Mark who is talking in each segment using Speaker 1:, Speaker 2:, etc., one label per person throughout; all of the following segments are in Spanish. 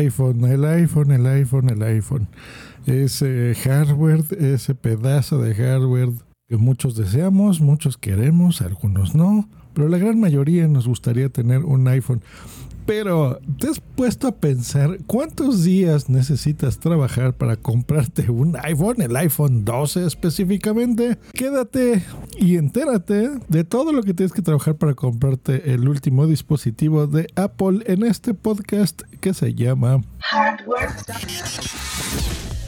Speaker 1: iPhone, el iPhone, el iPhone, el iPhone. Ese hardware, ese pedazo de hardware que muchos deseamos, muchos queremos, algunos no, pero la gran mayoría nos gustaría tener un iPhone. Pero, ¿te has puesto a pensar cuántos días necesitas trabajar para comprarte un iPhone, el iPhone 12 específicamente? Quédate y entérate de todo lo que tienes que trabajar para comprarte el último dispositivo de Apple en este podcast que se llama Hardware.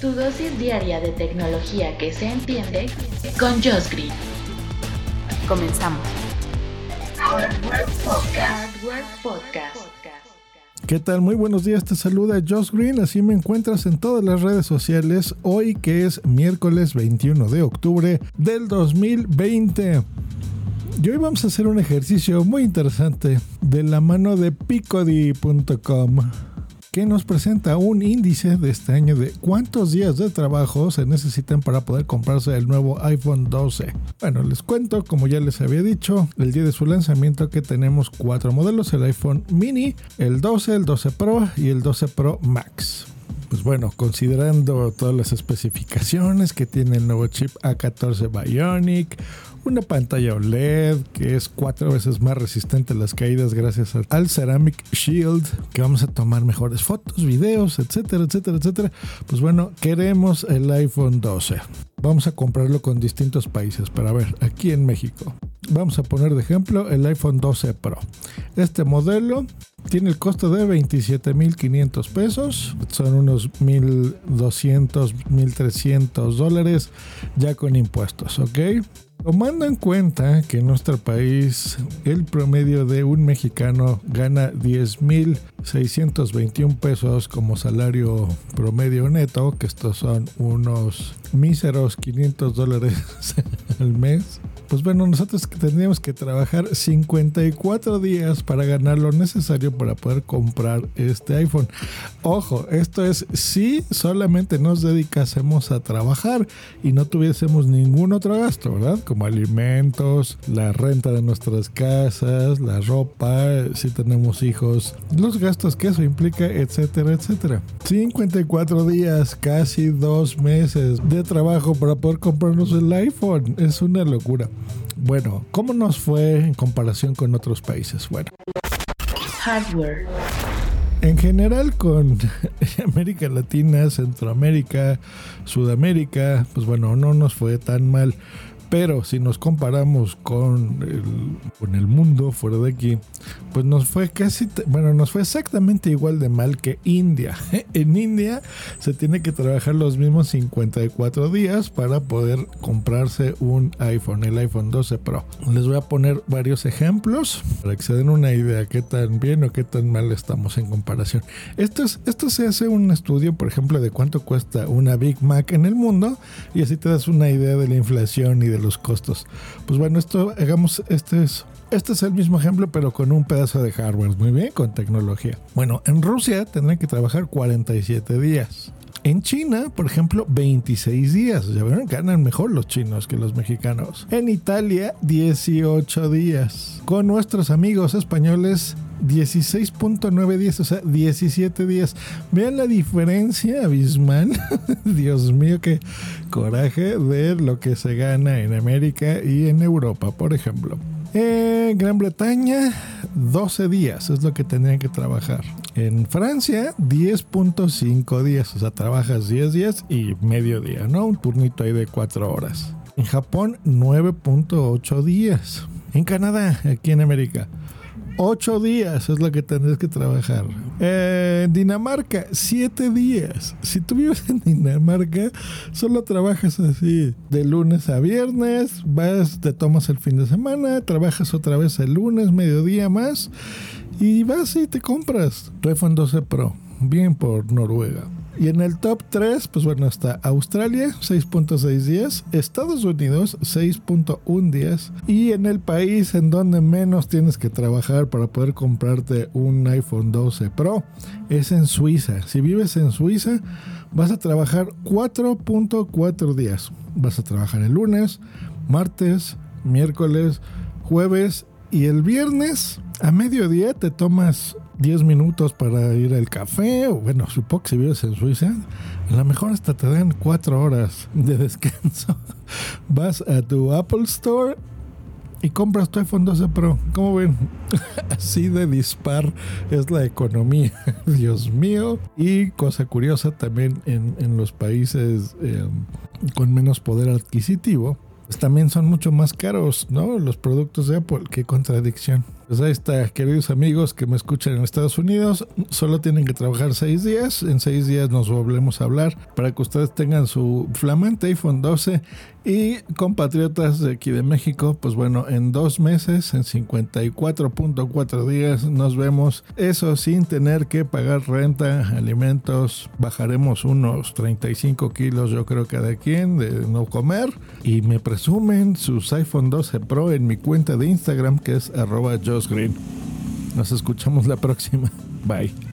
Speaker 2: Tu dosis diaria de tecnología que se entiende con Josh. Comenzamos. Hardware
Speaker 1: Podcast. ¿Qué tal? Muy buenos días, te saluda Josh Green, así me encuentras en todas las redes sociales hoy que es miércoles 21 de octubre del 2020. Y hoy vamos a hacer un ejercicio muy interesante de la mano de picody.com que nos presenta un índice de este año de cuántos días de trabajo se necesitan para poder comprarse el nuevo iPhone 12. Bueno, les cuento, como ya les había dicho, el día de su lanzamiento que tenemos cuatro modelos, el iPhone mini, el 12, el 12 Pro y el 12 Pro Max pues bueno, considerando todas las especificaciones que tiene el nuevo chip A14 Bionic, una pantalla OLED que es cuatro veces más resistente a las caídas gracias al Ceramic Shield, que vamos a tomar mejores fotos, videos, etcétera, etcétera, etcétera. Pues bueno, queremos el iPhone 12. Vamos a comprarlo con distintos países, pero a ver, aquí en México. Vamos a poner de ejemplo el iPhone 12 Pro. Este modelo tiene el costo de 27.500 pesos, son unos 1.200, 1.300 dólares ya con impuestos, ¿ok? Tomando en cuenta que en nuestro país el promedio de un mexicano gana 10.621 pesos como salario promedio neto, que estos son unos míseros 500 dólares al mes, pues bueno, nosotros tendríamos que trabajar 54 días para ganar lo necesario para poder comprar este iPhone. Ojo, esto es si solamente nos dedicásemos a trabajar y no tuviésemos ningún otro gasto, ¿verdad? Como alimentos, la renta de nuestras casas, la ropa, si tenemos hijos, los gastos que eso implica, etcétera, etcétera. 54 días, casi dos meses de trabajo para poder comprarnos el iPhone. Es una locura. Bueno, ¿cómo nos fue en comparación con otros países? Bueno. Hardware. En general con América Latina, Centroamérica, Sudamérica, pues bueno, no nos fue tan mal. Pero si nos comparamos con el, con el mundo fuera de aquí, pues nos fue casi, bueno, nos fue exactamente igual de mal que India. En India se tiene que trabajar los mismos 54 días para poder comprarse un iPhone, el iPhone 12 Pro. Les voy a poner varios ejemplos para que se den una idea qué tan bien o qué tan mal estamos en comparación. Esto, es, esto se hace un estudio, por ejemplo, de cuánto cuesta una Big Mac en el mundo y así te das una idea de la inflación y de los costos. Pues bueno, esto, hagamos, este es, este es el mismo ejemplo, pero con un pedazo de hardware, muy bien, con tecnología. Bueno, en Rusia tendrán que trabajar 47 días. En China, por ejemplo, 26 días. Ya verán, ganan mejor los chinos que los mexicanos. En Italia, 18 días. Con nuestros amigos españoles, 16.9 días, o sea, 17 días. Vean la diferencia abismal. Dios mío, qué coraje de lo que se gana en América y en Europa, por ejemplo. En Gran Bretaña, 12 días es lo que tendrían que trabajar. En Francia, 10.5 días, o sea, trabajas 10 días y medio día, ¿no? Un turnito ahí de 4 horas. En Japón, 9.8 días. En Canadá, aquí en América, Ocho días es lo que tendrás que trabajar. En Dinamarca, siete días. Si tú vives en Dinamarca, solo trabajas así de lunes a viernes, vas, te tomas el fin de semana, trabajas otra vez el lunes, mediodía más, y vas y te compras iPhone 12 Pro. Bien por Noruega. Y en el top 3, pues bueno, está Australia, 6.6 días, Estados Unidos, 6.1 días, y en el país en donde menos tienes que trabajar para poder comprarte un iPhone 12 Pro, es en Suiza. Si vives en Suiza, vas a trabajar 4.4 días. Vas a trabajar el lunes, martes, miércoles, jueves y el viernes a mediodía te tomas 10 minutos para ir al café, o bueno, supongo que si vives en Suiza, a lo mejor hasta te dan 4 horas de descanso. Vas a tu Apple Store y compras tu iPhone 12 Pro. ¿Cómo ven? Así de dispar es la economía. Dios mío. Y cosa curiosa también en, los países eh, con menos poder adquisitivo pues, también son mucho más caros, ¿no? Los productos de Apple. Qué contradicción. Pues ahí está, queridos amigos que me escuchan en Estados Unidos, solo tienen que trabajar seis días. En seis días nos volvemos a hablar para que ustedes tengan su flamante iPhone 12 y compatriotas de aquí de México, pues bueno, en dos meses, en 54.4 días, nos vemos. Eso sin tener que pagar renta, alimentos. Bajaremos unos 35 kilos, yo creo, cada quien de no comer. Y me presumen sus iPhone 12 Pro en mi cuenta de Instagram, que es arroba Green. Nos escuchamos la próxima. Bye.